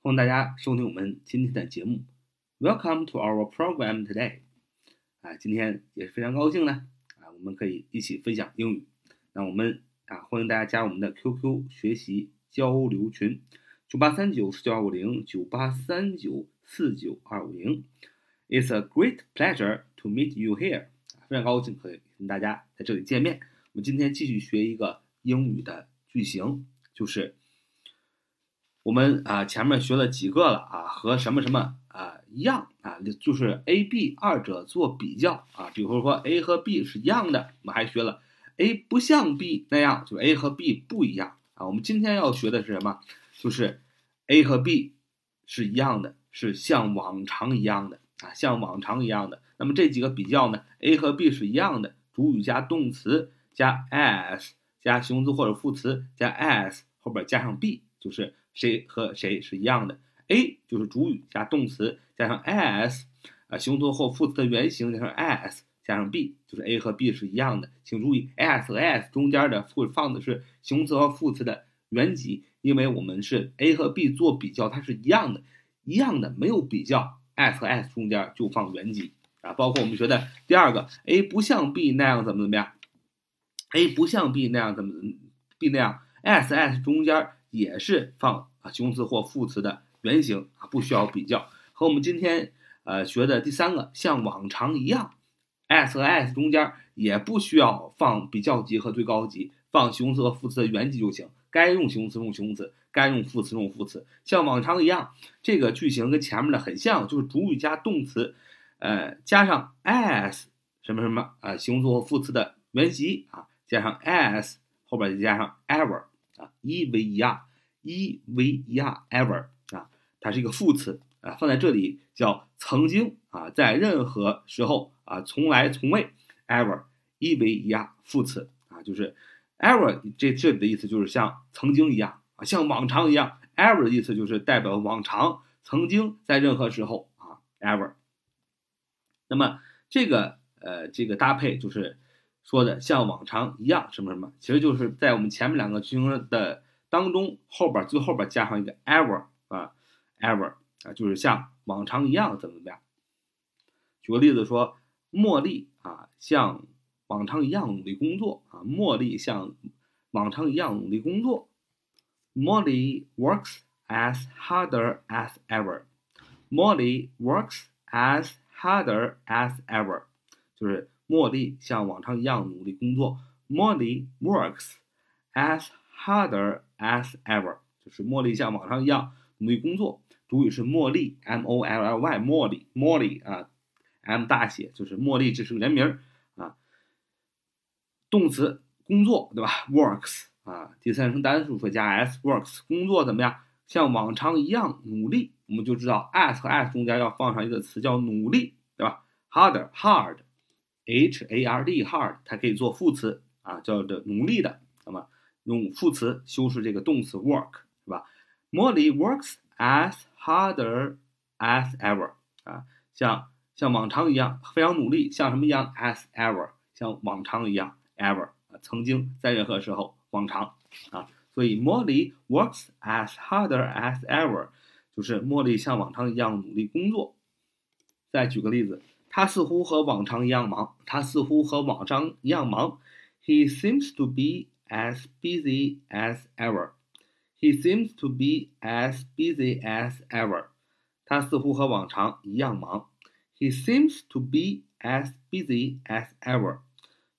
欢迎大家收听我们今天的节目。Welcome to our program today。啊，今天也非常高兴呢，啊，我们可以一起分享英语。那我们啊，欢迎大家加我们的 QQ 学习交流群：九八三九四九二五零九八三九四九二五零。It's a great pleasure to meet you here。非常高兴可以跟大家在这里见面。我们今天继续学一个英语的句型，就是我们啊前面学了几个了啊，和什么什么啊一样啊，就是 A、B 二者做比较啊。比如说 A 和 B 是一样的，我们还学了 A 不像 B 那样，就 A 和 B 不一样啊。我们今天要学的是什么？就是 A 和 B 是一样的，是像往常一样的啊，像往常一样的。那么这几个比较呢？A 和 B 是一样的，主语加动词加 as 加形容词或者副词加 as 后边加上 b，就是谁和谁是一样的。A 就是主语加动词加上 s 啊，形容词或副词的原形加上 s 加上 b，就是 A 和 B 是一样的。请注意 s 和 s 中间的会放的是形容词和副词的原级，因为我们是 A 和 B 做比较，它是一样的，一样的没有比较，s 和 s 中间就放原级。啊，包括我们学的第二个，A 不像 B 那样怎么怎么样，A 不像 B 那样怎么 B 那样，S S 中间也是放啊形容词或副词的原形啊，不需要比较。和我们今天呃学的第三个，像往常一样，S 和 S 中间也不需要放比较级和最高级，放形容词和副词的原级就行。该用形容词用形容词，该用副词用副词，像往常一样。这个句型跟前面的很像，就是主语加动词。呃，加上 as 什么什么啊，形容词或副词的原级啊，加上 as 后边再加上 ever 啊，e-v-e-r v e r ever 啊，它是一个副词啊，放在这里叫曾经啊，在任何时候啊，从来从未 ever，e v e r 副词啊，就是 ever 这这里的意思就是像曾经一样啊，像往常一样，ever 的意思就是代表往常，曾经在任何时候啊，ever。那么这个呃这个搭配就是说的像往常一样什么什么，其实就是在我们前面两个句型的当中后边最后边加上一个 ever 啊 ever 啊，就是像往常一样怎么怎么样。举个例子说，茉莉啊像往常一样努力工作啊，茉莉像往常一样努力工作。Molly works as harder as ever. Molly works as Harder as ever，就是茉莉像往常一样努力工作。Molly works as harder as ever，就是茉莉像往常一样努力工作。主语是茉莉，M O L L Y，茉莉茉莉啊，M 大写，就是茉莉，这是个人名啊。动词工作，对吧？Works 啊，第三人称单数说加 s，works 工作怎么样？像往常一样努力。我们就知道 as 和 as 中间要放上一个词叫努力，对吧？harder hard，h a r d hard，它可以做副词啊，叫做努力的。那么用副词修饰这个动词 work，是吧？Molly works as harder as ever，啊，像像往常一样非常努力，像什么一样？as ever，像往常一样，ever，啊，曾经在任何时候，往常啊，所以 Molly works as harder as ever。就是茉莉像往常一样努力工作。再举个例子，他似乎和往常一样忙。他似乎和往常一样忙。He seems to be as busy as ever. He seems to be as busy as ever. 他似乎和往常一样忙。He seems to be as busy as ever.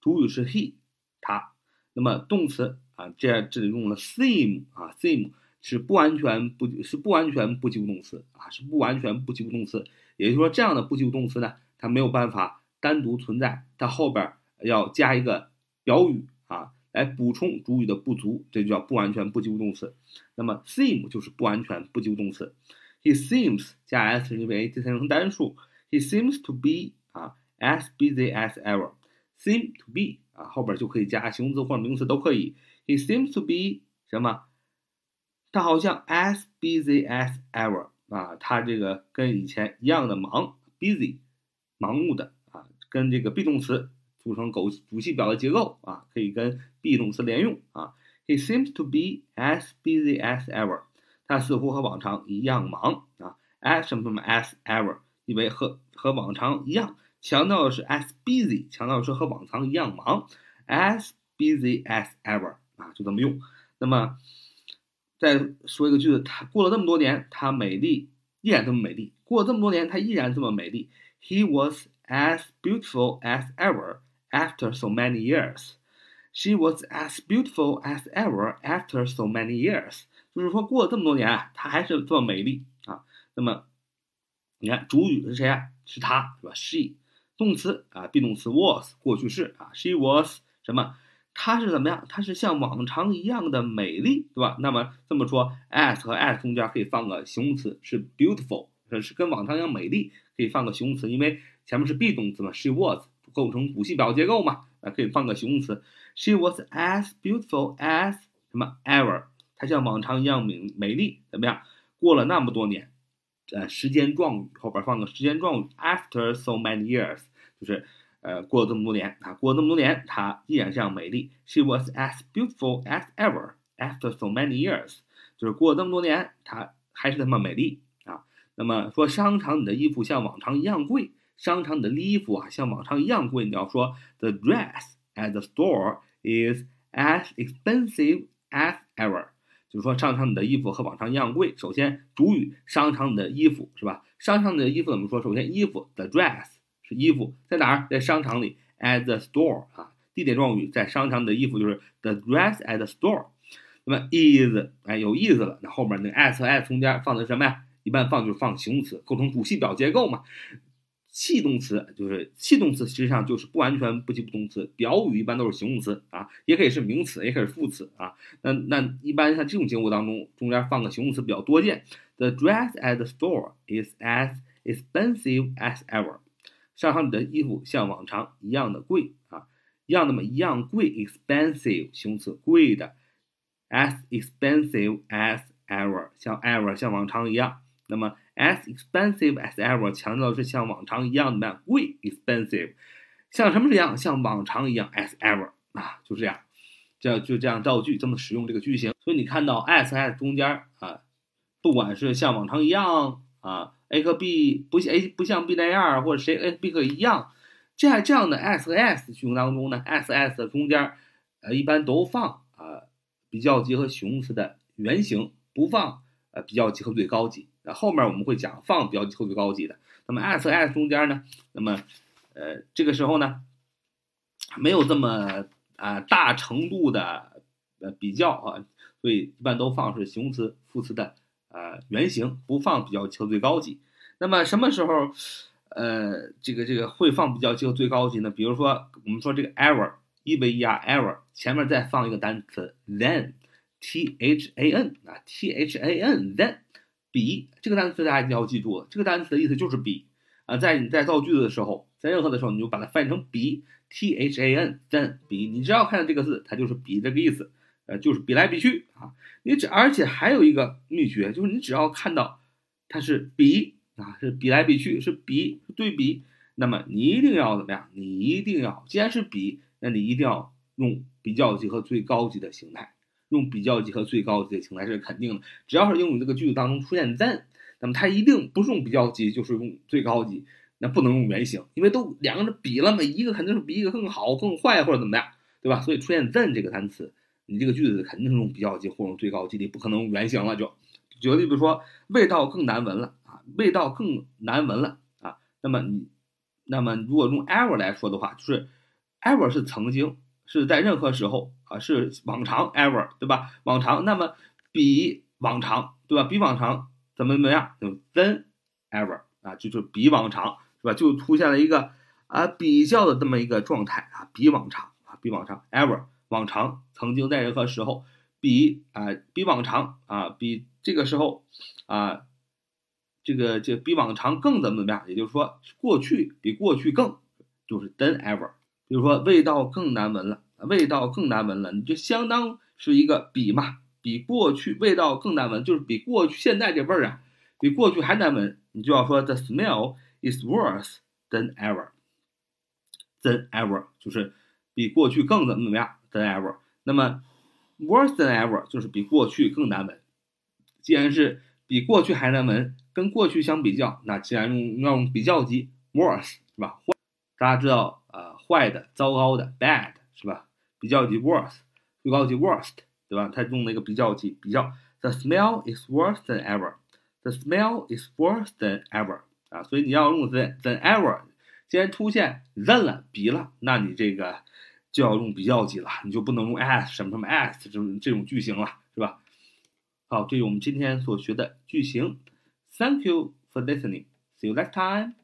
主语是 he，他。那么动词啊，这这里用了 seem 啊，seem。是不完全不，是不完全不及物动词啊，是不完全不及物动词。也就是说，这样的不及物动词呢，它没有办法单独存在，它后边要加一个表语啊，来补充主语的不足，这就叫不完全不及物动词。那么 seem 就是不完全不及物动词。He seems 加 s 因为第三人称单数。He seems to be 啊 as busy as ever。seem to be 啊后边就可以加形容词或者名词都可以。He seems to be 什么？他好像 as busy as ever 啊，他这个跟以前一样的忙，busy，盲目的啊，跟这个 be 动词组成狗主系表的结构啊，可以跟 be 动词连用啊。He seems to be as busy as ever，他似乎和往常一样忙啊。as 什么什么 as ever，意为和和往常一样，强调的是 as busy，强调的是和往常一样忙，as busy as ever 啊，就这么用。那么再说一个句子，他过了这么多年，他美丽依然这么美丽。过了这么多年，他依然这么美丽。He was as beautiful as ever after so many years. She was as beautiful as ever after so many years. 就是说，过了这么多年，她还是这么美丽啊。那么，你看主语是谁啊？是她，是吧？She。动词啊，be 动词 was 过去式啊。She was 什么？她是怎么样？她是像往常一样的美丽，对吧？那么这么说，as 和 as 中间可以放个形容词，是 beautiful，是跟往常一样美丽，可以放个形容词，因为前面是 be 动词嘛，she was 构成补系表结构嘛，啊，可以放个形容词。She was as beautiful as 什么 ever，她像往常一样美美丽，怎么样？过了那么多年，呃，时间状语后边放个时间状语，after so many years，就是呃，过了这么多年啊，过了这么多年，她依然这样美丽。She was as beautiful as ever after so many years，就是过了这么多年，她还是那么美丽啊。那么说商场里的衣服像往常一样贵，商场里的衣服啊像往常一样贵，你要说 the dress at the store。is as expensive as ever，就是说商场里的衣服和往常一样贵。首先，主语商场里的衣服是吧？商场里的衣服怎么说？首先，衣服 the dress 是衣服，在哪儿？在商场里 at the store 啊，地点状语在商场里的衣服就是 the dress at the store。那么 is 哎有意思了，那后面那 as 和 as 中间放的是什么呀？一般放就是放形容词，构成主系表结构嘛。系动词就是系动词，实际上就是不完全不及物动词。表语一般都是形容词啊，也可以是名词，也可以是副词啊。那那一般像这种结构当中，中间放个形容词比较多见。The dress at the store is as expensive as ever。商场里的衣服像往常一样的贵啊，一样那么一样贵。expensive 形容词，贵的。as expensive as ever，像 ever 像往常一样。那么 as expensive as ever 强调的是像往常一样的贵，expensive，像什么一样？像往常一样，as ever 啊，就这样，这样就这样造句，这么使用这个句型。所以你看到 as as 中间啊，不管是像往常一样啊，A 和 B 不像 A 不像 B 那样，或者谁 A B 和一样，这样这样的 as 和 as 句型当中呢，as as 的中间呃一般都放啊比较级和形容词的原形，不放呃比较级和最高级。后面我们会讲放比较级和最高级的。那么 as as 中间呢，那么呃这个时候呢，没有这么啊大程度的呃比较啊，所以一般都放是形容词副词的呃原形，不放比较级和最高级。那么什么时候呃这个这个会放比较级和最高级呢？比如说我们说这个 ever 一 v e r ever 前面再放一个单词 then t h a n 啊 t h a n then。比这个单词大家一定要记住了，这个单词的意思就是比啊，在你在造句子的时候，在任何的时候，你就把它翻译成比，t h a n then 比，你只要看到这个字，它就是比这个意思，呃，就是比来比去啊。你只而且还有一个秘诀，就是你只要看到它是比啊，是比来比去，是比对比，那么你一定要怎么样？你一定要，既然是比，那你一定要用比较级和最高级的形态。用比较级和最高级的形态是肯定的，只要是英语这个句子当中出现 then，那么它一定不是用比较级，就是用最高级，那不能用原形，因为都两个人比了嘛，一个肯定是比一个更好、更坏或者怎么样，对吧？所以出现 then 这个单词，你这个句子肯定是用比较级或者最高级的，不可能用原形了。就举个例子说，味道更难闻了啊，味道更难闻了啊。那么你，那么如果用 ever 来说的话，就是 ever 是曾经。是在任何时候啊，是往常 ever 对吧？往常，那么比往常对吧？比往常怎么怎么样？就 than ever 啊，就是比往常是吧？就出现了一个啊比较的这么一个状态啊，比往常啊，比往常 ever 往常曾经在任何时候比啊比往常啊比这个时候啊这个这比往常更怎么怎么样？也就是说过去比过去更就是 than ever。比如说味道更难闻了，味道更难闻了，你就相当是一个比嘛，比过去味道更难闻，就是比过去现在这味儿啊，比过去还难闻，你就要说 the smell is worse than ever，than ever 就是比过去更怎么怎么样 than ever，那么 worse than ever 就是比过去更难闻。既然是比过去还难闻，跟过去相比较，那既然用要用比较级 worse 是吧？大家知道，坏的、糟糕的 bad 是吧？比较级 worse，最高级 worst 对吧？它用那个比较级比较，the smell is worse than ever，the smell is worse than ever 啊，所以你要用 than than ever，既然出现 than 了比了，那你这个就要用比较级了，你就不能用 as 什么什么 as 这种这种句型了，是吧？好，这是我们今天所学的句型。Thank you for listening. See you next time.